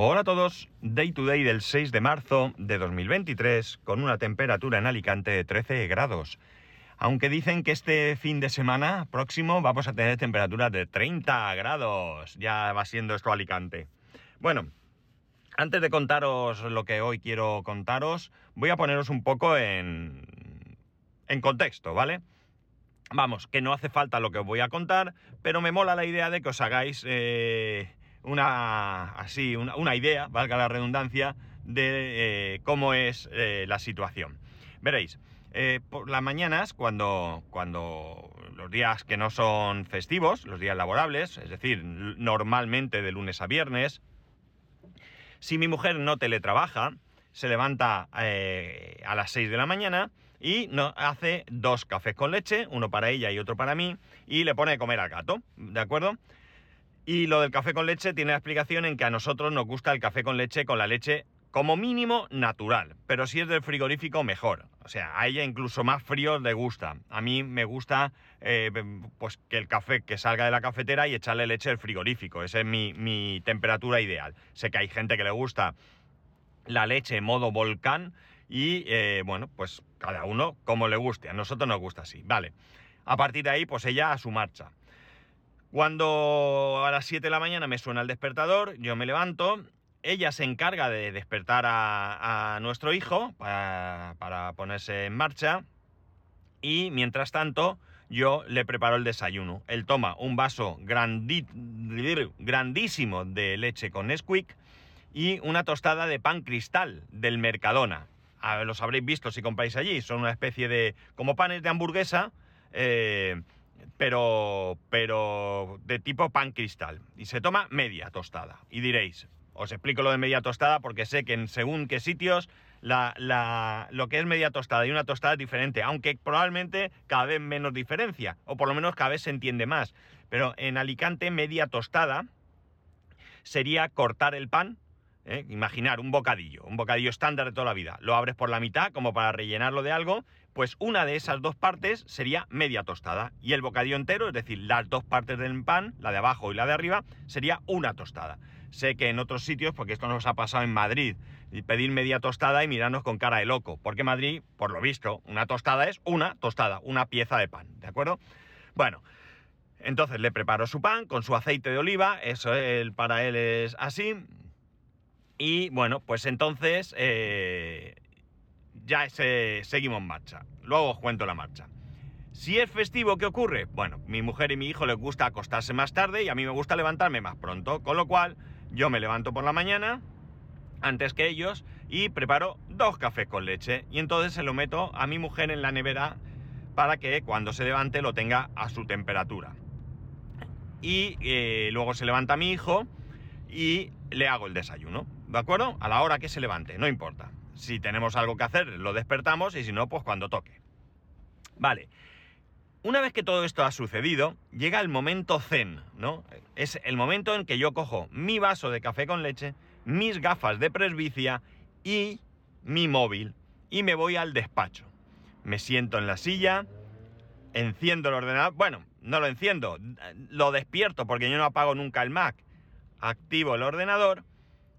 Hola a todos, Day to Day del 6 de marzo de 2023 con una temperatura en Alicante de 13 grados. Aunque dicen que este fin de semana próximo vamos a tener temperaturas de 30 grados. Ya va siendo esto Alicante. Bueno, antes de contaros lo que hoy quiero contaros, voy a poneros un poco en, en contexto, ¿vale? Vamos, que no hace falta lo que os voy a contar, pero me mola la idea de que os hagáis eh, una, así, una, idea, valga la redundancia, de eh, cómo es eh, la situación. Veréis, por las mañanas, cuando, cuando los días que no son festivos, los días laborables, es decir, normalmente de lunes a viernes, si mi mujer no teletrabaja, se levanta a las 6 de la mañana, y no, hace dos cafés con leche, uno para ella y otro para mí, y le pone de comer al gato, ¿de acuerdo? Y lo del café con leche tiene la explicación en que a nosotros nos gusta el café con leche con la leche como mínimo natural, pero si es del frigorífico mejor. O sea, a ella incluso más frío le gusta. A mí me gusta eh, pues que el café que salga de la cafetera y echarle leche del frigorífico. Esa es mi, mi temperatura ideal. Sé que hay gente que le gusta la leche en modo volcán y eh, bueno, pues cada uno como le guste. A nosotros nos gusta así. Vale. A partir de ahí, pues ella a su marcha. Cuando a las 7 de la mañana me suena el despertador, yo me levanto. Ella se encarga de despertar a, nuestro hijo para, para, ponerse en marcha. Y mientras tanto, yo le preparo el desayuno. Él toma un vaso grandísimo de leche con Nesquik y una tostada de pan cristal del Mercadona los habréis visto si compráis allí, son una especie de, como panes de hamburguesa, eh, pero, pero de tipo pan cristal. Y se toma media tostada. Y diréis, os explico lo de media tostada porque sé que en según qué sitios la, lo que es media tostada y una tostada es diferente, aunque probablemente cada vez menos diferencia, o por lo menos cada vez se entiende más. Pero en Alicante media tostada sería cortar el pan, ¿eh? Imaginar un bocadillo, un bocadillo estándar de toda la vida. Lo abres por la mitad como para rellenarlo de algo, pues una de esas dos partes sería media tostada. Y el bocadillo entero, es decir, las dos partes del pan, la de abajo y la de arriba, sería una tostada. Sé que en otros sitios, porque esto nos ha pasado en Madrid, pedir media tostada y mirarnos con cara de loco. Porque Madrid, por lo visto, una tostada es una tostada, una pieza de pan, ¿de acuerdo? Bueno, entonces le preparo su pan con su aceite de oliva, eso para él es así, y bueno, pues entonces eh, ya seguimos en marcha. Luego os cuento la marcha. Si es festivo, ¿qué ocurre? Bueno, mi mujer y mi hijo les gusta acostarse más tarde y a mí me gusta levantarme más pronto. Con lo cual, yo me levanto por la mañana, antes que ellos, y preparo dos cafés con leche. Y entonces se lo meto a mi mujer en la nevera para que cuando se levante lo tenga a su temperatura. Y eh, luego se levanta mi hijo y le hago el desayuno. ¿De acuerdo? A la hora que se levante, no importa. Si tenemos algo que hacer, lo despertamos y si no, pues cuando toque. Vale. Una vez que todo esto ha sucedido, llega el momento zen, ¿no? Es el momento en que yo cojo mi vaso de café con leche, mis gafas de presbicia y mi móvil y me voy al despacho. Me siento en la silla, enciendo el ordenador, bueno, no lo enciendo, lo despierto porque yo no apago nunca el Mac, activo el ordenador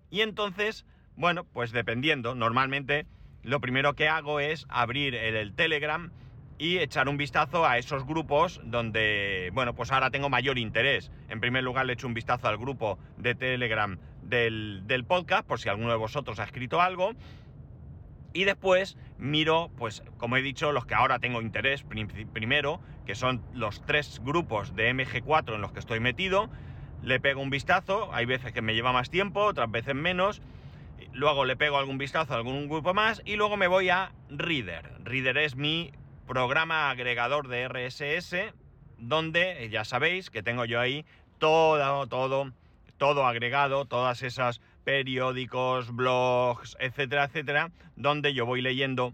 y entonces, bueno, pues dependiendo, normalmente lo primero que hago es abrir el, Telegram y echar un vistazo a esos grupos donde, bueno, pues ahora tengo mayor interés. En primer lugar le echo un vistazo al grupo de Telegram del, del podcast, por si alguno de vosotros ha escrito algo. Y después miro, pues como he dicho, los que ahora tengo interés primero, que son los tres grupos de MG4 en los que estoy metido le pego un vistazo, hay veces que me lleva más tiempo, otras veces menos, luego le pego algún vistazo a algún grupo más y luego me voy a Reader. Reader es mi programa agregador de RSS, donde ya sabéis que tengo yo ahí todo, todo, todo agregado, todas esas periódicos, blogs, etcétera, etcétera, donde yo voy leyendo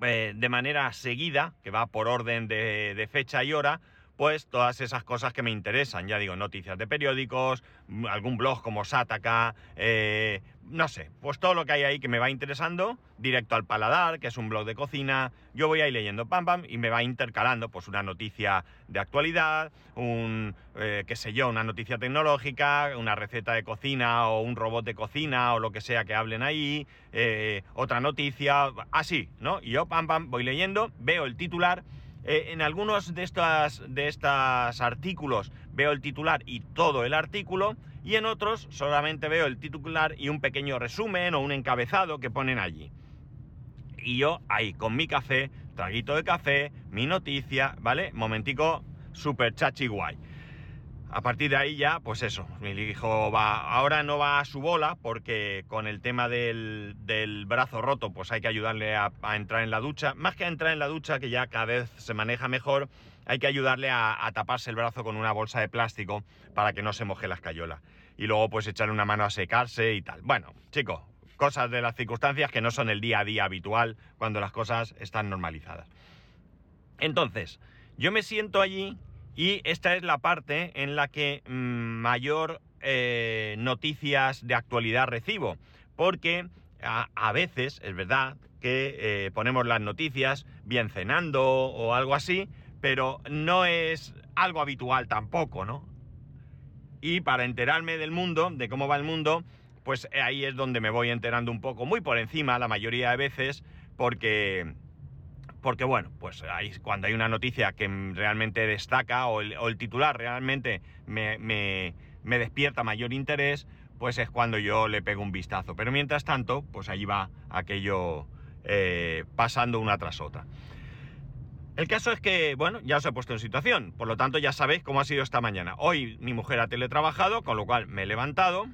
eh, de manera seguida, que va por orden de fecha y hora, pues todas esas cosas que me interesan. Ya digo, noticias de periódicos, algún blog como Sataka, eh, no sé, pues todo lo que hay ahí que me va interesando, directo al paladar, que es un blog de cocina, yo voy ahí leyendo pam pam y me va intercalando pues una noticia de actualidad, un, eh, qué sé yo, una noticia tecnológica, una receta de cocina o un robot de cocina o lo que sea que hablen ahí, eh, otra noticia, así, ¿no? Y yo pam pam voy leyendo, veo el titular, eh, en algunos de estos de estas artículos veo el titular y todo el artículo, y en otros solamente veo el titular y un pequeño resumen o un encabezado que ponen allí. Y yo ahí con mi café, traguito de café, mi noticia, ¿vale? Momentico super chachi guay. A partir de ahí ya, pues eso, mi hijo va, ahora no va a su bola porque con el tema del, brazo roto, pues hay que ayudarle a, entrar en la ducha. Más que a entrar en la ducha, que ya cada vez se maneja mejor, hay que ayudarle a, a taparse el brazo con una bolsa de plástico para que no se moje la escayola. Y luego pues echarle una mano a secarse y tal. Bueno, chicos, cosas de las circunstancias que no son el día a día habitual cuando las cosas están normalizadas. Entonces, yo me siento allí y esta es la parte en la que mm, mayor eh, noticias de actualidad recibo. Porque a, veces, es verdad, que eh, ponemos las noticias bien cenando o algo así, pero no es algo habitual tampoco, ¿no? Y para enterarme del mundo, de cómo va el mundo, pues ahí es donde me voy enterando un poco, muy por encima la mayoría de veces, porque porque bueno, pues cuando hay una noticia que realmente destaca o el, titular realmente me, despierta mayor interés, pues es cuando yo le pego un vistazo. Pero mientras tanto, pues ahí va aquello eh, pasando una tras otra. El caso es que, bueno, ya os he puesto en situación, por lo tanto ya sabéis cómo ha sido esta mañana. Hoy mi mujer ha teletrabajado, con lo cual me he levantado,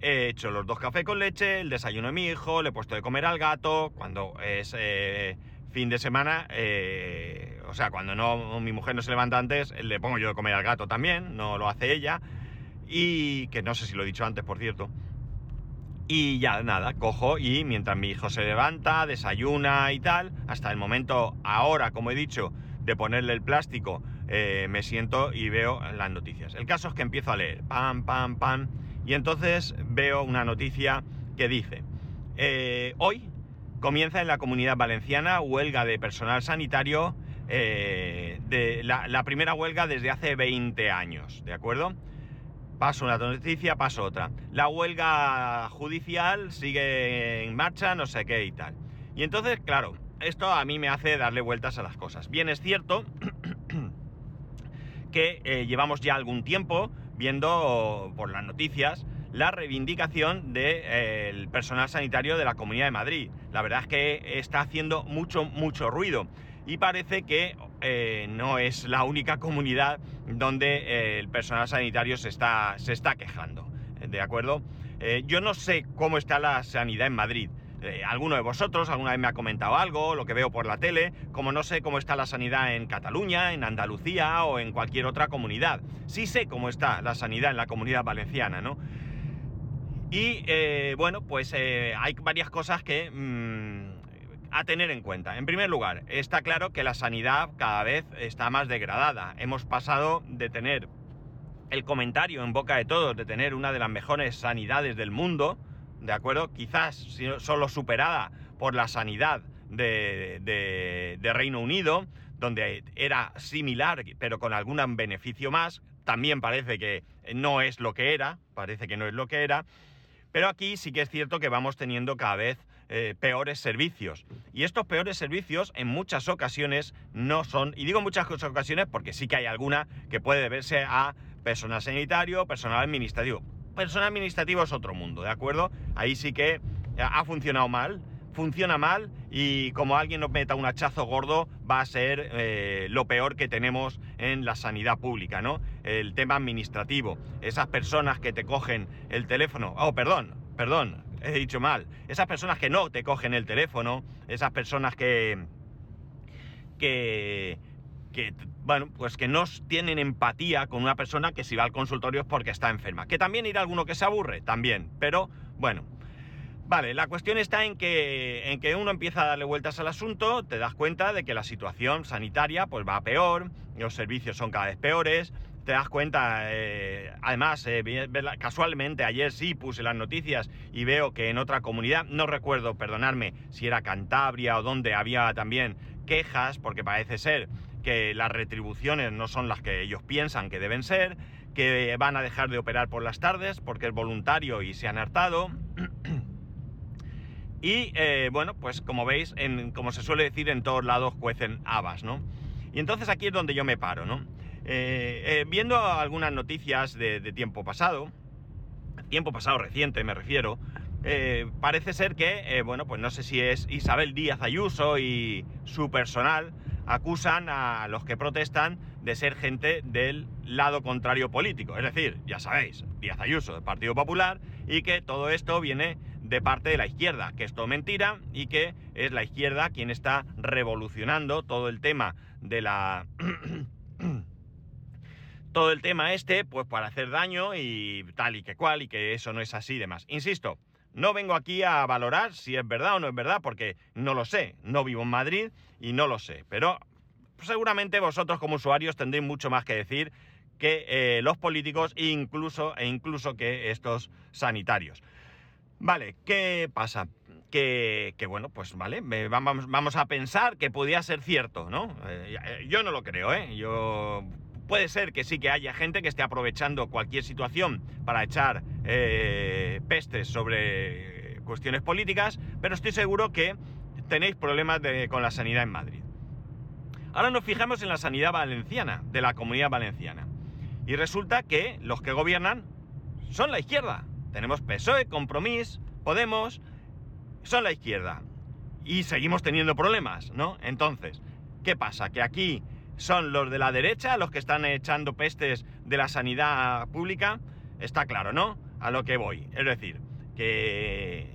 he hecho los dos cafés con leche, el desayuno de mi hijo, le he puesto de comer al gato, cuando es... Eh, fin de semana, eh, o sea, cuando no mi mujer no se levanta antes, le pongo yo de comer al gato también, no lo hace ella. Y que no sé si lo he dicho antes, por cierto. Y ya nada, cojo y mientras mi hijo se levanta, desayuna y tal, hasta el momento ahora, como he dicho, de ponerle el plástico, eh, me siento y veo las noticias. El caso es que empiezo a leer, pam, pam, pam, y entonces veo una noticia que dice, eh, hoy comienza en la comunidad valenciana huelga de personal sanitario, eh, de la, primera huelga desde hace 20 años, ¿de acuerdo? Paso una noticia, paso otra. La huelga judicial sigue en marcha, no sé qué y tal. Y entonces, claro, esto a mí me hace darle vueltas a las cosas. Bien es cierto que eh, llevamos ya algún tiempo viendo por las noticias la reivindicación del eh, personal sanitario de la Comunidad de Madrid. La verdad es que está haciendo mucho, mucho ruido y parece que eh, no es la única comunidad donde eh, el personal sanitario se está, se está quejando. ¿De acuerdo? yo no sé cómo está la sanidad en Madrid. alguno de vosotros alguna vez me ha comentado algo, lo que veo por la tele, como no sé cómo está la sanidad en Cataluña, en Andalucía o en cualquier otra comunidad. Sí sé cómo está la sanidad en la comunidad valenciana, ¿no? Y eh, bueno, pues eh, hay varias cosas que mm, a tener en cuenta. En primer lugar, está claro que la sanidad cada vez está más degradada. Hemos pasado de tener el comentario en boca de todos de tener una de las mejores sanidades del mundo, ¿de acuerdo? Quizás solo superada por la sanidad de, de Reino Unido, donde era similar, pero con algún beneficio más. También parece que no es lo que era, parece que no es lo que era. Pero aquí sí que es cierto que vamos teniendo cada vez eh, peores servicios. Y estos peores servicios en muchas ocasiones no son, y digo muchas ocasiones porque sí que hay alguna que puede deberse a personal sanitario, personal administrativo. Personal administrativo es otro mundo, ¿de acuerdo? Ahí sí que ha funcionado mal, funciona mal y como alguien nos meta un hachazo gordo va a ser eh, lo peor que tenemos en la sanidad pública, ¿no? El tema administrativo, esas personas que te cogen el teléfono, oh, perdón, perdón, he dicho mal, esas personas que no te cogen el teléfono, esas personas que... que que, bueno, pues que no tienen empatía con una persona que si va al consultorio es porque está enferma. Que también irá alguno que se aburre, también. Pero, bueno, Vale, la cuestión está en que, en que uno empieza a darle vueltas al asunto, te das cuenta de que la situación sanitaria pues va peor, los servicios son cada vez peores, te das cuenta, eh, además, eh, casualmente ayer sí puse las noticias y veo que en otra comunidad, no recuerdo, perdonarme, si era Cantabria o donde había también quejas, porque parece ser que las retribuciones no son las que ellos piensan que deben ser, que van a dejar de operar por las tardes porque es voluntario y se han hartado. Y eh, bueno, pues como veis, en, como se suele decir, en todos lados cuecen habas, ¿no? Y entonces aquí es donde yo me paro, ¿no? Eh, eh, viendo algunas noticias de, tiempo pasado, tiempo pasado reciente me refiero, parece ser que, bueno, pues no sé si es Isabel Díaz Ayuso y su personal, acusan a los que protestan de ser gente del lado contrario político. Es decir, ya sabéis, Díaz Ayuso del Partido Popular y que todo esto viene de parte de la izquierda, que es todo mentira y que es la izquierda quien está revolucionando todo el tema de la... todo el tema este, pues para hacer daño y tal y que cual y que eso no es así y demás. Insisto, no vengo aquí a valorar si es verdad o no es verdad, porque no lo sé. No vivo en Madrid y no lo sé. Pero seguramente vosotros como usuarios tendréis mucho más que decir que eh, los políticos e incluso, e incluso que estos sanitarios. Vale, ¿qué pasa? Que, bueno, pues vale, vamos, a pensar que podía ser cierto, ¿no? Eh, eh, yo no lo creo, ¿eh? Yo Puede ser que sí que haya gente que esté aprovechando cualquier situación para echar eh, pestes sobre cuestiones políticas, pero estoy seguro que tenéis problemas con la sanidad en Madrid. Ahora nos fijamos en la sanidad valenciana, de la comunidad valenciana. Y resulta que los que gobiernan son la izquierda. Tenemos PSOE, Compromís, Podemos, son la izquierda. Y seguimos teniendo problemas, ¿no? Entonces, ¿qué pasa? Que aquí son los de la derecha los que están echando pestes de la sanidad pública, está claro, ¿no? A lo que voy. Es decir, que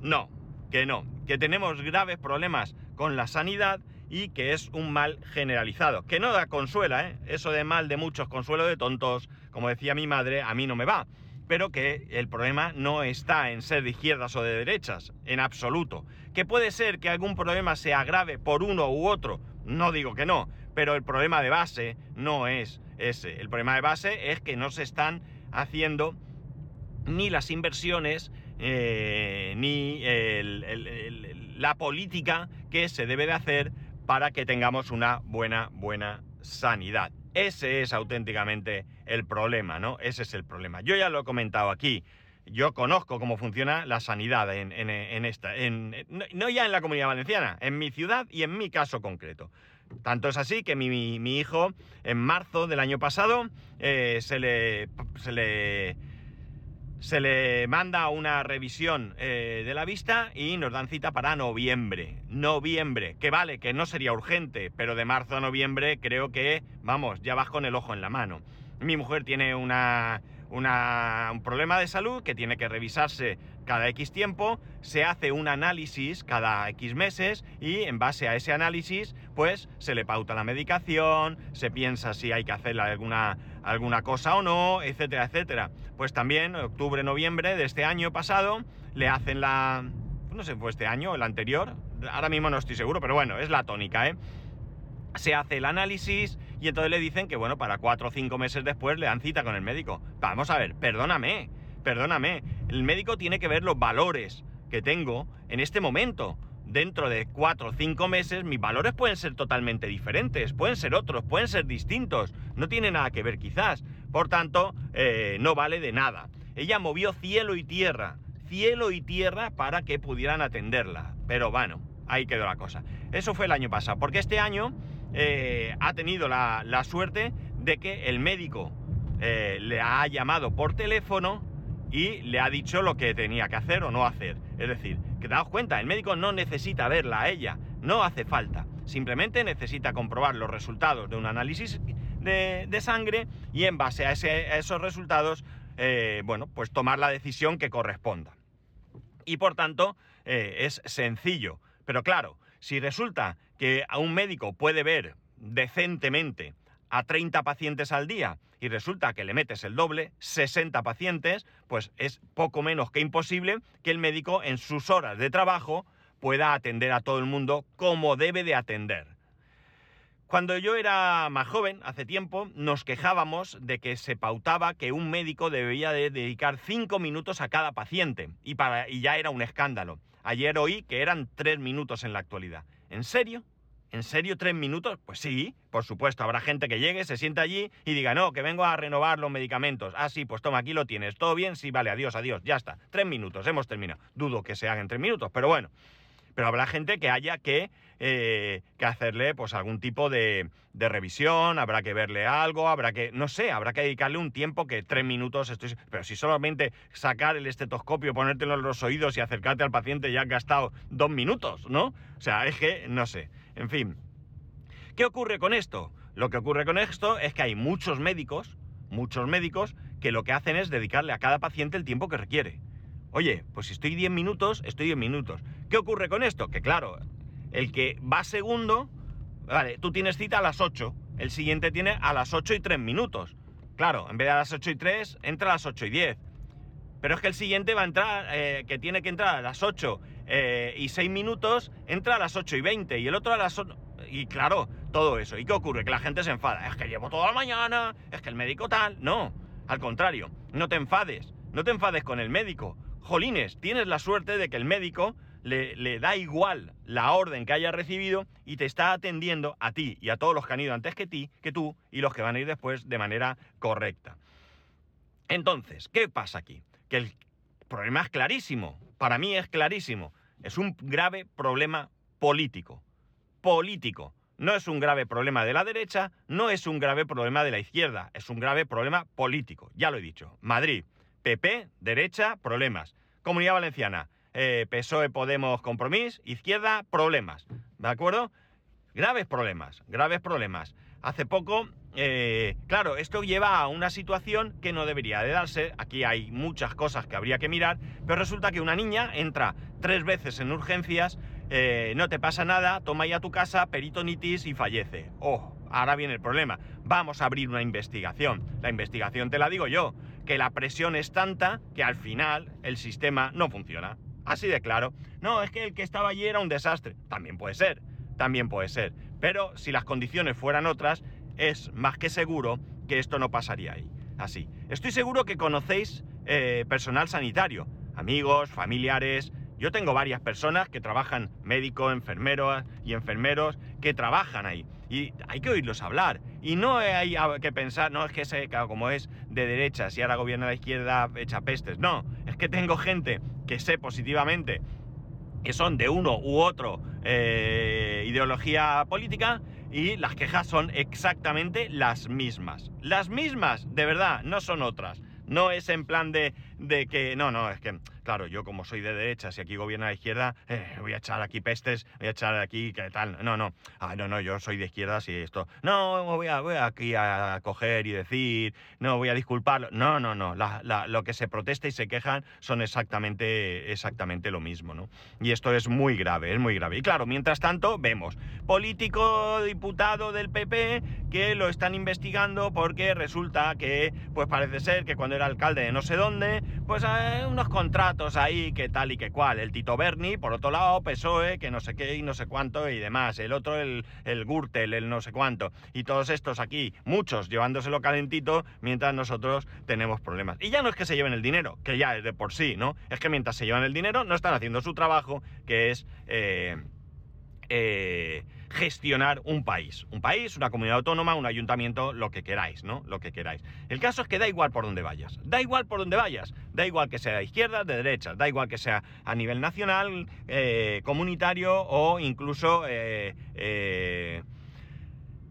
no, que no, que tenemos graves problemas con la sanidad y que es un mal generalizado, que no da consuela, ¿eh? Eso de mal de muchos, consuelo de tontos, como decía mi madre, a mí no me va. Pero que el problema no está en ser de izquierdas o de derechas, en absoluto. Que puede ser que algún problema se agrave por uno u otro, no digo que no, pero el problema de base no es ese. El problema de base es que no se están haciendo ni las inversiones eh, ni la política que se debe de hacer para que tengamos una buena, buena sanidad. Ese es auténticamente el problema, ¿no? Ese es el problema. Yo ya lo he comentado aquí. Yo conozco cómo funciona la sanidad en, esta, no ya en la comunidad valenciana, en mi ciudad y en mi caso concreto. Tanto es así que mi, hijo en marzo del año pasado eh, se, le, se, le, se, le, manda una revisión eh, de la vista y nos dan cita para noviembre. Noviembre, que vale, que no sería urgente, pero de marzo a noviembre creo que, vamos, ya vas con el ojo en la mano. Mi mujer tiene una, un problema de salud que tiene que revisarse cada X tiempo, se hace un análisis cada X meses y en base a ese análisis pues se le pauta la medicación, se piensa si hay que hacerle alguna, alguna cosa o no, etcétera, etcétera. Pues también octubre, noviembre de este año pasado le hacen la... no sé, fue este año el anterior, ahora mismo no estoy seguro, pero bueno, es la tónica, ¿eh? se hace el análisis y entonces le dicen que, bueno, para cuatro o cinco meses después le dan cita con el médico. Vamos a ver, perdóname, perdóname. El médico tiene que ver los valores que tengo en este momento. Dentro de cuatro o cinco meses mis valores pueden ser totalmente diferentes, pueden ser otros, pueden ser distintos. No tiene nada que ver quizás. Por tanto, eh, no vale de nada. Ella movió cielo y tierra, cielo y tierra para que pudieran atenderla. Pero bueno, ahí quedó la cosa. Eso fue el año pasado, porque este año eh, ha tenido la, suerte de que el médico eh, le ha llamado por teléfono y le ha dicho lo que tenía que hacer o no hacer. Es decir, que daos cuenta, el médico no necesita verla a ella, no hace falta. Simplemente necesita comprobar los resultados de un análisis de, sangre y en base a, esos resultados, eh, bueno, pues tomar la decisión que corresponda. Y por tanto, es sencillo. Pero claro, si resulta que a un médico puede ver decentemente a 30 pacientes al día y resulta que le metes el doble, 60 pacientes, pues es poco menos que imposible que el médico en sus horas de trabajo pueda atender a todo el mundo como debe de atender. Cuando yo era más joven, hace tiempo, nos quejábamos de que se pautaba que un médico debía de dedicar 5 minutos a cada paciente y, ya era un escándalo. Ayer oí que eran 3 minutos en la actualidad. ¿En serio? ¿En serio tres minutos? Pues sí, por supuesto. Habrá gente que llegue, se sienta allí y diga, no, que vengo a renovar los medicamentos. Ah, sí, pues toma, aquí lo tienes. ¿Todo bien? Sí, vale, adiós, adiós. Ya está. Tres minutos, hemos terminado. Dudo que se hagan tres minutos, pero bueno. Pero habrá gente que haya que, eh, que hacerle pues algún tipo de, revisión, habrá que verle algo, habrá que, no sé, habrá que dedicarle un tiempo que tres minutos estoy... Pero si solamente sacar el estetoscopio, ponértelo en los oídos y acercarte al paciente ya has gastado dos minutos, ¿no? O sea, es que, no sé. En fin. ¿Qué ocurre con esto? Lo que ocurre con esto es que hay muchos médicos, muchos médicos, que lo que hacen es dedicarle a cada paciente el tiempo que requiere. Oye, pues si estoy 10 minutos, estoy 10 minutos. ¿Qué ocurre con esto? Que claro, el que va segundo, vale, tú tienes cita a las 8, el siguiente tiene a las 8 y 3 minutos. Claro, en vez de a las 8 y 3, entra a las 8 y 10. Pero es que el siguiente va a entrar, eh, que tiene que entrar a las 8 eh, y 6 minutos, entra a las 8 y 20 y el otro a las 8... Y claro, todo eso. ¿Y qué ocurre? Que la gente se enfada. Es que llevo toda la mañana, es que el médico tal. No, al contrario, no te enfades. No te enfades con el médico. Jolines, tienes la suerte de que el médico le, da igual la orden que haya recibido y te está atendiendo a ti y a todos los que han ido antes que ti, que tú y los que van a ir después de manera correcta. Entonces, ¿qué pasa aquí? Que el problema es clarísimo, para mí es clarísimo, es un grave problema político. Político. No es un grave problema de la derecha, no es un grave problema de la izquierda, es un grave problema político. Ya lo he dicho. Madrid, PP, derecha, problemas. Comunidad Valenciana, eh, PSOE, Podemos, Compromís, izquierda, problemas. ¿De acuerdo? Graves problemas, graves problemas. Hace poco eh, claro, esto lleva a una situación que no debería de darse. Aquí hay muchas cosas que habría que mirar, pero resulta que una niña entra tres veces en urgencias, eh, no te pasa nada, toma ya tu casa, peritonitis y fallece. Oh, ahora viene el problema. Vamos a abrir una investigación. La investigación te la digo yo, que la presión es tanta que al final el sistema no funciona. Así de claro. No, es que el que estaba allí era un desastre. También puede ser, también puede ser. Pero si las condiciones fueran otras, es más que seguro que esto no pasaría ahí. Así. Estoy seguro que conocéis eh, personal sanitario, amigos, familiares. Yo tengo varias personas que trabajan, médicos, enfermeros y enfermeros, que trabajan ahí. Y hay que oírlos hablar. Y no hay que pensar, no es que se, como es de derecha, si ahora gobierna la izquierda, echa pestes. No, que tengo gente que sé positivamente que son de uno u otro eh, ideología política y las quejas son exactamente las mismas. Las mismas, de verdad, no son otras. No es en plan de, de que, no, no, es que Claro, yo como soy de derecha, si aquí gobierna la izquierda, eh, voy a echar aquí pestes, voy a echar aquí, ¿qué tal? No, no, ah, no, no, yo soy de izquierda, si esto, no, voy, a, voy aquí a coger y decir, no, voy a disculparlo. No, no, no, lo que se protesta y se quejan son exactamente, exactamente lo mismo, ¿no? Y esto es muy grave, es muy grave. Y claro, mientras tanto, vemos político, diputado del PP, que lo están investigando porque resulta que, pues parece ser que cuando era alcalde de no sé dónde, pues eh, unos contratos ahí, que tal y que cual. El Tito Berni, por otro lado, PSOE, que no sé qué y no sé cuánto y demás. El otro, el, el Gürtel, el no sé cuánto. Y todos estos aquí, muchos llevándoselo calentito, mientras nosotros tenemos problemas. Y ya no es que se lleven el dinero, que ya es de por sí, ¿no? Es que mientras se llevan el dinero, no están haciendo su trabajo, que es... Eh, eh, gestionar un país. Un país, una comunidad autónoma, un ayuntamiento, lo que queráis, ¿no? Lo que queráis. El caso es que da igual por donde vayas. Da igual por donde vayas. Da igual que sea de izquierda, de derecha. Da igual que sea a nivel nacional, eh, comunitario o incluso eh, eh,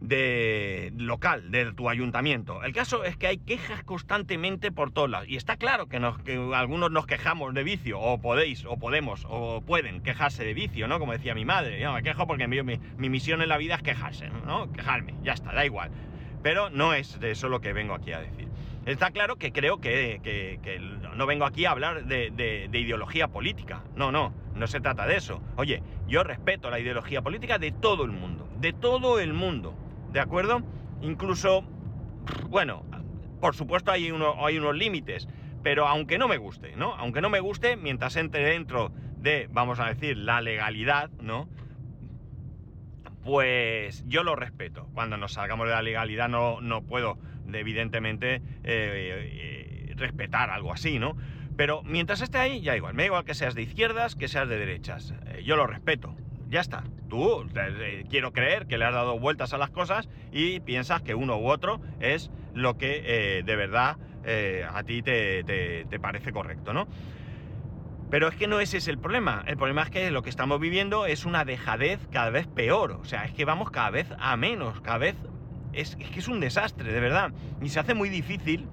de local, de tu ayuntamiento. El caso es que hay quejas constantemente por todas lados. Y está claro que, que algunos nos quejamos de vicio, o podéis, o podemos, o pueden quejarse de vicio, ¿no? Como decía mi madre, yo me quejo porque mi, mi, misión en la vida es quejarse, ¿no? Quejarme, ya está, da igual. Pero no es de eso lo que vengo aquí a decir. Está claro que creo que, que, no vengo aquí a hablar de, de ideología política. No, no, no se trata de eso. Oye, yo respeto la ideología política de todo el mundo, de todo el mundo. ¿De acuerdo? incluso, bueno, por supuesto hay, uno, hay unos límites, pero aunque no me guste, ¿no? Aunque no me guste, mientras entre dentro de, vamos a decir, la legalidad, ¿no? Pues yo lo respeto. Cuando nos salgamos de la legalidad no, no puedo, evidentemente, eh, eh, respetar algo así, ¿no? Pero mientras esté ahí, ya igual. Me da igual que seas de izquierdas, que seas de derechas. Eh, yo lo respeto. Ya está. Tú quiero creer que le has dado vueltas a las cosas y piensas que uno u otro es lo que de verdad a ti te, parece correcto, ¿no? Pero es que no ese es el problema. El problema es que lo que estamos viviendo es una dejadez cada vez peor. O sea, es que vamos cada vez a menos, cada vez... Es, que es un desastre, de verdad. Y se hace muy difícil,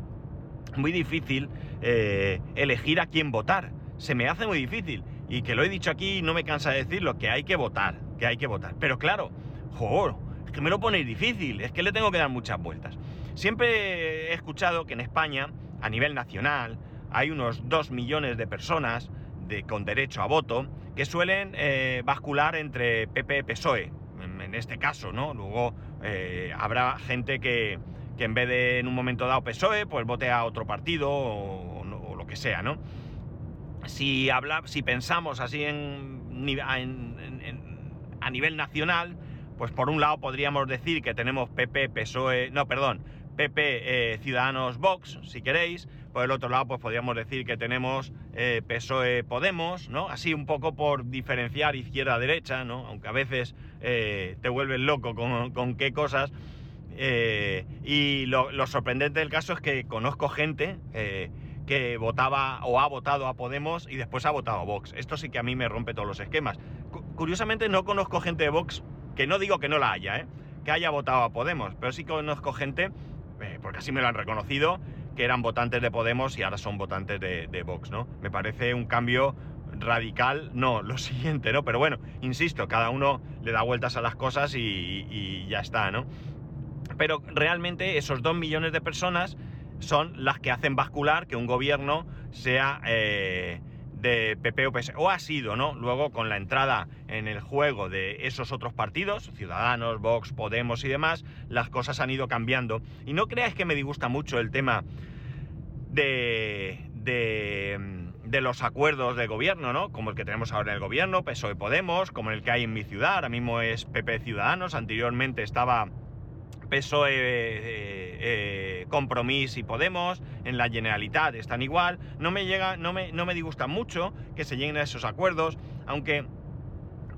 muy difícil eh, elegir a quién votar. Se me hace muy difícil. Y que lo he dicho aquí no me cansa de decirlo, que hay que votar, que hay que votar. Pero claro, joder, es que me lo ponéis difícil, es que le tengo que dar muchas vueltas. Siempre he escuchado que en España, a nivel nacional, hay unos 2 millones de personas con derecho a voto que suelen eh, bascular entre PP y PSOE, en, este caso, ¿no? Luego eh, habrá gente que, en vez de en un momento dado PSOE, pues vote a otro partido o, lo que sea, ¿no? Si, habla, si pensamos así a nivel nacional, pues por un lado podríamos decir que tenemos PP, PSOE, no, perdón, PP, eh, Ciudadanos, Vox, si queréis, por el otro lado, pues podríamos decir que tenemos eh, PSOE Podemos, ¿no? Así un poco por diferenciar izquierda-derecha, ¿no? Aunque a veces eh, te vuelves loco con, qué cosas. Y lo, sorprendente del caso es que conozco gente que votaba o ha votado a Podemos y después ha votado a Vox. Esto sí que a mí me rompe todos los esquemas. curiosamente no conozco gente de Vox, que no digo que no la haya, que haya votado a Podemos, pero sí conozco gente, porque así me lo han reconocido, que eran votantes de Podemos y ahora son votantes de, Vox, ¿no? Me parece un cambio radical, no, lo siguiente, ¿no? Pero bueno, insisto, cada uno le da vueltas a las cosas y, ya está, ¿no? Pero realmente esos dos millones de personas son las que hacen bascular que un gobierno sea eh, de PP o PS, o ha sido, ¿no? Luego con la entrada en el juego de esos otros partidos, Ciudadanos, Vox, Podemos y demás, las cosas han ido cambiando. Y no creáis que me disgusta mucho el tema de, de, los acuerdos de gobierno, ¿no? Como el que tenemos ahora en el gobierno, PSOE Podemos, como el que hay en mi ciudad, ahora mismo es PP Ciudadanos, anteriormente estaba PSOE, eh, eh, Compromís y Podemos, en la Generalitat están igual. No me llega, no me, no me disgusta mucho que se lleguen a esos acuerdos, aunque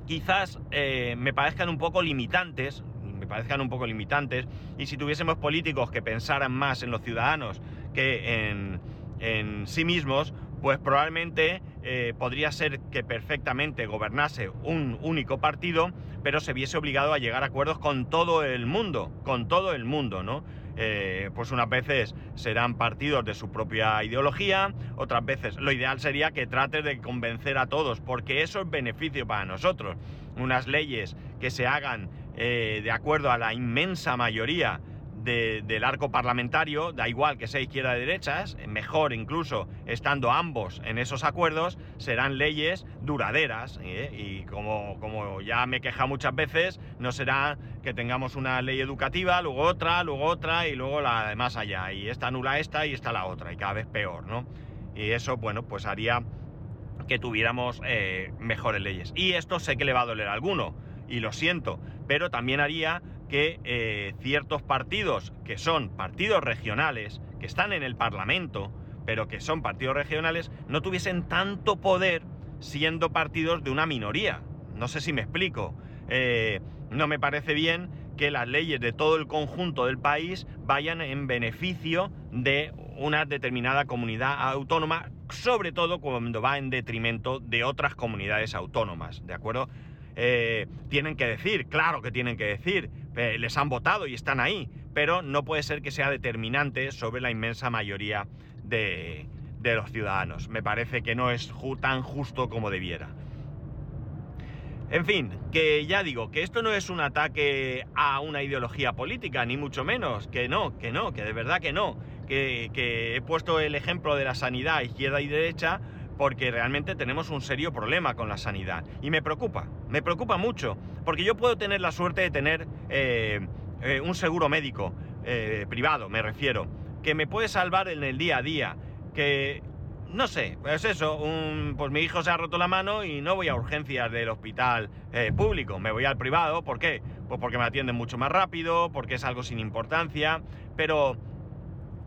quizás eh, me parezcan un poco limitantes, me parezcan un poco limitantes, y si tuviésemos políticos que pensaran más en los ciudadanos que en, en sí mismos, pues probablemente eh, podría ser que perfectamente gobernase un único partido, pero se viese obligado a llegar a acuerdos con todo el mundo, con todo el mundo, ¿no? Eh, pues unas veces serán partidos de su propia ideología, otras veces lo ideal sería que trate de convencer a todos, porque eso es beneficio para nosotros. Unas leyes que se hagan eh, de acuerdo a la inmensa mayoría del arco parlamentario, da igual que sea izquierda o derechas, mejor incluso estando ambos en esos acuerdos, serán leyes duraderas. ¿eh? Y como, como ya me queja muchas veces, no será que tengamos una ley educativa, luego otra, luego otra y luego la de más allá. Y esta anula esta y esta la otra, y cada vez peor, ¿no? Y eso, bueno, pues haría que tuviéramos eh, mejores leyes. Y esto sé que le va a doler a alguno, y lo siento, pero también haría que eh, ciertos partidos que son partidos regionales, que están en el Parlamento, pero que son partidos regionales, no tuviesen tanto poder siendo partidos de una minoría. No sé si me explico. Eh, no me parece bien que las leyes de todo el conjunto del país vayan en beneficio de una determinada comunidad autónoma, sobre todo cuando va en detrimento de otras comunidades autónomas, ¿de acuerdo? Eh, tienen que decir, claro que tienen que decir, les han votado y están ahí, pero no puede ser que sea determinante sobre la inmensa mayoría de, los ciudadanos. Me parece que no es tan justo como debiera. En fin, que ya digo, que esto no es un ataque a una ideología política, ni mucho menos, que no, que no, que de verdad que no, que he puesto el ejemplo de la sanidad izquierda y derecha porque realmente tenemos un serio problema con la sanidad. Y me preocupa, me preocupa mucho, porque yo puedo tener la suerte de tener eh, eh, un seguro médico eh, privado, me refiero, que me puede salvar en el día a día, que no sé, pues eso, pues mi hijo se ha roto la mano y no voy a urgencias del hospital público, me voy al privado, ¿por qué? Pues porque me atienden mucho más rápido, porque es algo sin importancia, pero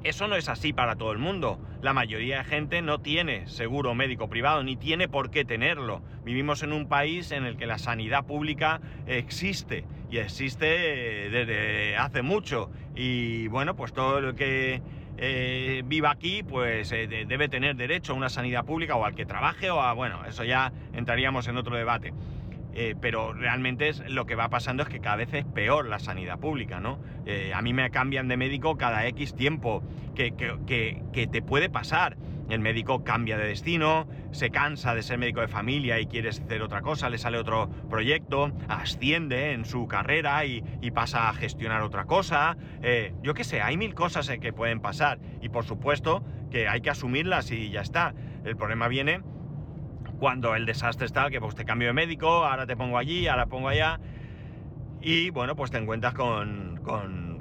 eso no es así para todo el mundo. La mayoría de gente no tiene seguro médico privado, ni tiene por qué tenerlo. Vivimos en un país en el que la sanidad pública existe, y existe eh, desde hace mucho, y bueno, pues todo lo que eh, viva aquí, pues eh, debe tener derecho a una sanidad pública o al que trabaje o a, bueno, eso ya entraríamos en otro debate. Eh, pero realmente es, lo que va pasando es que cada vez es peor la sanidad pública, ¿no? a mí me cambian de médico cada X tiempo, que, que te puede pasar el médico cambia de destino, se cansa de ser médico de familia y quiere hacer otra cosa, le sale otro proyecto, asciende en su carrera y, pasa a gestionar otra cosa. Eh, yo qué sé, hay mil cosas que pueden pasar y por supuesto que hay que asumirlas y ya está. El problema viene cuando el desastre está, que pues te cambio de médico, ahora te pongo allí, ahora pongo allá. Y bueno, pues te encuentras con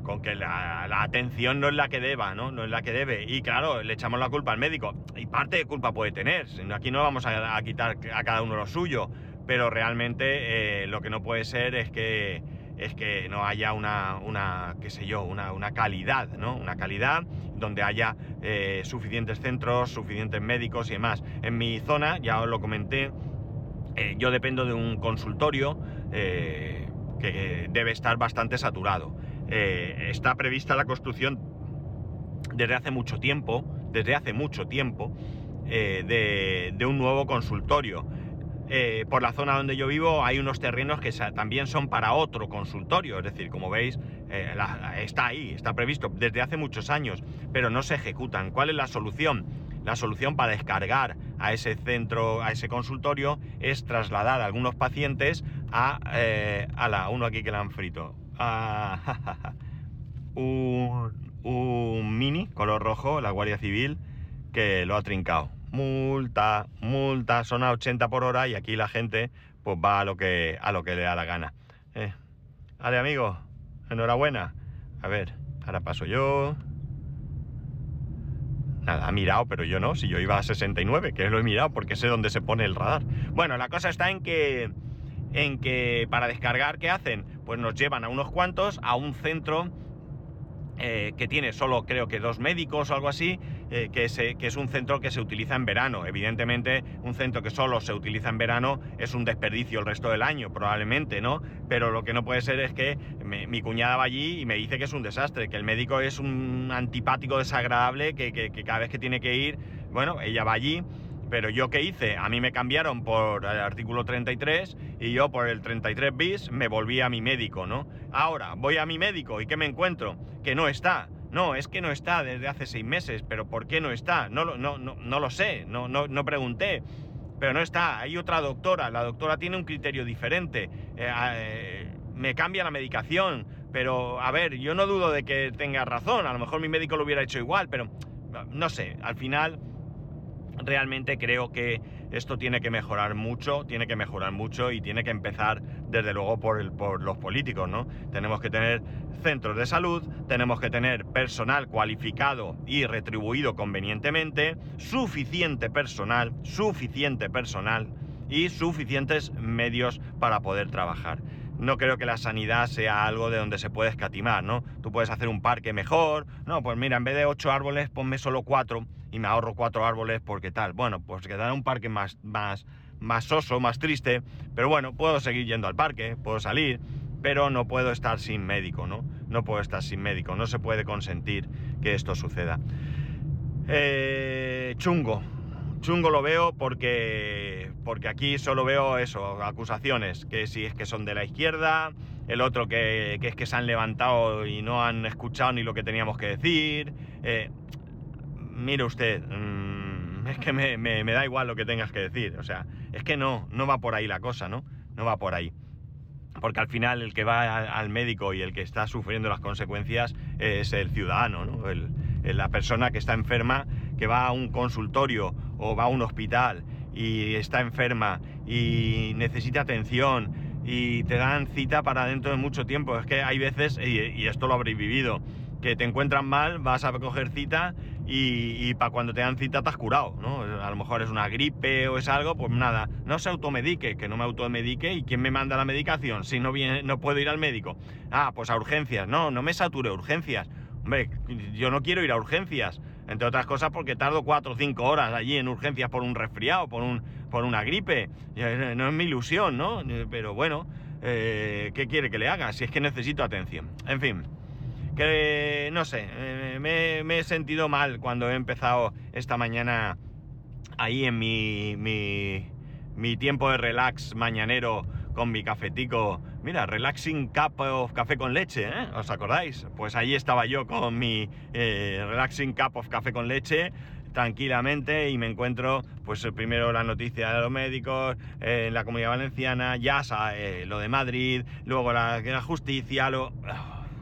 con que la, atención no es la que deba, ¿no? No es la que debe. Y claro, le echamos la culpa al médico. Y parte de culpa puede tener. Aquí no vamos a, quitar a cada uno lo suyo. Pero realmente eh, lo que no puede ser es que, es que no haya una, una qué sé yo, una, una calidad, ¿no? Una calidad donde haya eh, suficientes centros, suficientes médicos y demás. En mi zona, ya os lo comenté, eh, yo dependo de un consultorio que debe estar bastante saturado. Eh, está prevista la construcción desde hace mucho tiempo, desde hace mucho tiempo, eh, de, un nuevo consultorio. Eh, por la zona donde yo vivo hay unos terrenos que también son para otro consultorio, es decir, como veis, está ahí, está previsto desde hace muchos años, pero no se ejecutan. ¿Cuál es la solución? La solución para descargar a ese centro, a ese consultorio, es trasladar a algunos pacientes a, a la, uno aquí que la han frito, un, mini color rojo, la Guardia Civil, que lo ha trincado. Multa, multa, son a 80 por hora y aquí la gente pues va a lo que, a lo que le da la gana. Eh, vale, amigo, enhorabuena. A ver, ahora paso yo. Nada, ha mirado, pero yo no, si yo iba a 69, que lo he mirado porque sé dónde se pone el radar. Bueno, la cosa está en que en que para descargar, ¿qué hacen? Pues nos llevan a unos cuantos a un centro eh, que tiene solo creo que dos médicos o algo así, eh, que, que, es un centro que se utiliza en verano. Evidentemente, un centro que solo se utiliza en verano es un desperdicio el resto del año, probablemente, ¿no? Pero lo que no puede ser es que mi cuñada va allí y me dice que es un desastre, que el médico es un antipático desagradable, que, que cada vez que tiene que ir, bueno, ella va allí pero yo qué hice? A mí me cambiaron por el artículo 33 y yo por el 33 bis me volví a mi médico, ¿no? Ahora voy a mi médico y ¿qué me encuentro? Que no está. No, es que no está desde hace seis meses, pero ¿por qué no está? No, no, no, no lo sé, no, no, no pregunté pero no está. Hay otra doctora, la doctora tiene un criterio diferente. Eh, eh, me cambia la medicación, pero a ver, yo no dudo de que tenga razón, a lo mejor mi médico lo hubiera hecho igual, pero no sé, al final realmente creo que esto tiene que mejorar mucho, tiene que mejorar mucho y tiene que empezar desde luego por, por los políticos, ¿no? Tenemos que tener centros de salud, tenemos que tener personal cualificado y retribuido convenientemente, suficiente personal, suficiente personal y suficientes medios para poder trabajar no creo que la sanidad sea algo de donde se puede escatimar, ¿no? Tú puedes hacer un parque mejor, no, pues mira, en vez de ocho árboles, ponme solo cuatro y me ahorro cuatro árboles porque tal. Bueno, pues quedará un parque más, más, más soso, más triste, pero bueno, puedo seguir yendo al parque, puedo salir, pero no puedo estar sin médico, ¿no? No puedo estar sin médico, no se puede consentir que esto suceda. Eh, chungo, chungo lo veo porque, porque aquí solo veo eso, acusaciones, que si es que son de la izquierda, el otro que, es que se han levantado y no han escuchado ni lo que teníamos que decir. Eh, mire usted, mm, es que me, da igual lo que tengas que decir, o sea, es que no, no va por ahí la cosa, ¿no? No va por ahí. Porque al final el que va al médico y el que está sufriendo las consecuencias es el ciudadano, ¿no? la persona que está enferma, que va a un consultorio o va a un hospital y está enferma y necesita atención y te dan cita para dentro de mucho tiempo. Es que hay veces, y, esto lo habréis vivido, que te encuentran mal, vas a coger cita y, para cuando te dan cita te has curado, ¿no? A lo mejor es una gripe o es algo, pues nada, no se automedique, que no me automedique y ¿quién me manda la medicación si no, viene, no puedo ir al médico? Ah, pues a urgencias, no, no me sature urgencias. Hombre, yo no quiero ir a urgencias, entre otras cosas porque tardo cuatro o cinco horas allí en urgencias por un resfriado, por, un, por una gripe. No es mi ilusión, ¿no? Pero bueno, eh, ¿qué quiere que le haga? Si es que necesito atención. En fin, que no sé, me, he sentido mal cuando he empezado esta mañana ahí en mi, mi, tiempo de relax mañanero con mi cafetico. Mira, Relaxing Cup of Café con Leche, ¿eh? ¿Os acordáis? Pues ahí estaba yo con mi eh, Relaxing Cup of Café con Leche tranquilamente y me encuentro pues primero la noticia de los médicos en la comunidad valenciana, ya eh, lo de Madrid, luego la, la justicia, lo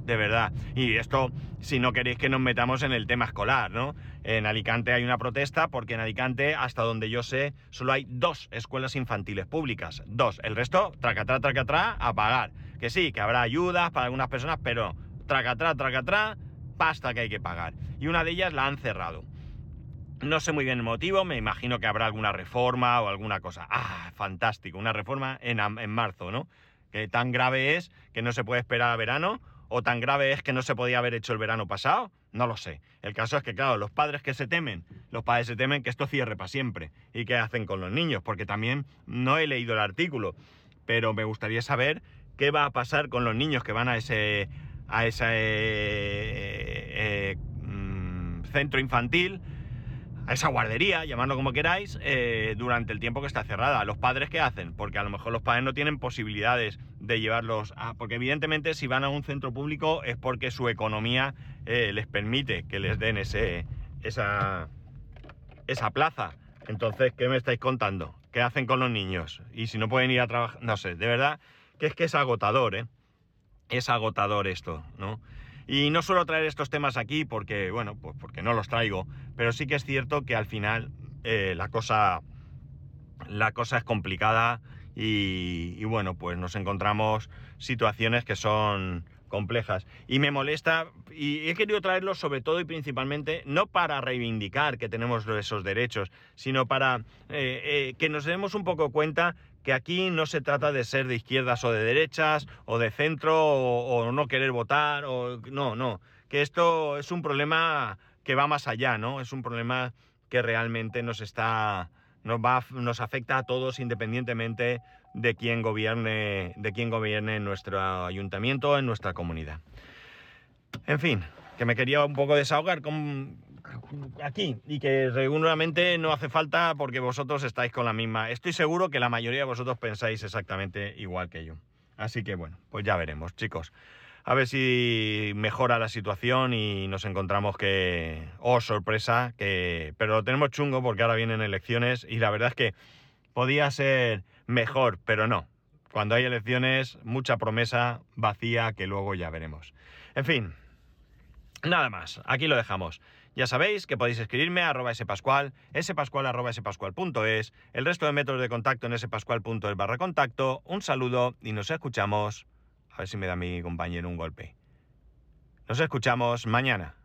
de verdad. Y esto, si no queréis que nos metamos en el tema escolar, ¿no? En Alicante hay una protesta porque en Alicante, hasta donde yo sé, solo hay dos escuelas infantiles públicas. Dos. El resto, tracatrá, tracatrá, a pagar. Que sí, que habrá ayudas para algunas personas, pero tracatrá, tracatrá, pasta que hay que pagar. Y una de ellas la han cerrado. No sé muy bien el motivo, me imagino que habrá alguna reforma o alguna cosa. Ah, fantástico, una reforma en, en marzo, ¿no? Que tan grave es que no se puede esperar a verano o tan grave es que no se podía haber hecho el verano pasado, no lo sé. El caso es que, claro, los padres que se temen, los padres se temen que esto cierre para siempre. ¿Y qué hacen con los niños? Porque también no he leído el artículo, pero me gustaría saber qué va a pasar con los niños que van a ese, a ese eh, eh, mm, centro infantil a esa guardería, llamadlo como queráis, eh, durante el tiempo que está cerrada. ¿Los padres qué hacen? Porque a lo mejor los padres no tienen posibilidades de llevarlos a... Porque evidentemente si van a un centro público es porque su economía eh, les permite que les den ese, esa, esa plaza. Entonces, ¿qué me estáis contando? ¿Qué hacen con los niños? Y si no pueden ir a trabajar... No sé, de verdad que es que es agotador, ¿eh? Es agotador esto, ¿no? Y no suelo traer estos temas aquí porque, bueno, pues porque no los traigo, pero sí que es cierto que al final eh, la, cosa, la cosa es complicada y, bueno, pues nos encontramos situaciones que son complejas. Y me molesta, y he querido traerlo sobre todo y principalmente, no para reivindicar que tenemos esos derechos, sino para eh, eh, que nos demos un poco cuenta que aquí no se trata de ser de izquierdas o de derechas, o de centro, o, no querer votar, o no, no, que esto es un problema que va más allá, ¿no? Es un problema que realmente nos está, nos va, nos afecta a todos independientemente de quién gobierne, de quién gobierne en nuestro ayuntamiento, en nuestra comunidad. En fin, que me quería un poco desahogar con, aquí y que seguramente no hace falta porque vosotros estáis con la misma. Estoy seguro que la mayoría de vosotros pensáis exactamente igual que yo. Así que bueno, pues ya veremos, chicos. A ver si mejora la situación y nos encontramos que... Oh, sorpresa, que... Pero lo tenemos chungo porque ahora vienen elecciones y la verdad es que podía ser mejor, pero no. Cuando hay elecciones, mucha promesa vacía que luego ya veremos. En fin, nada más, aquí lo dejamos. Ya sabéis que podéis escribirme a arroba spascual, spascual arroba spascual.es, el resto de métodos de contacto en spascual.es barra contacto. Un saludo y nos escuchamos. A ver si me da mi compañero un golpe. Nos escuchamos mañana.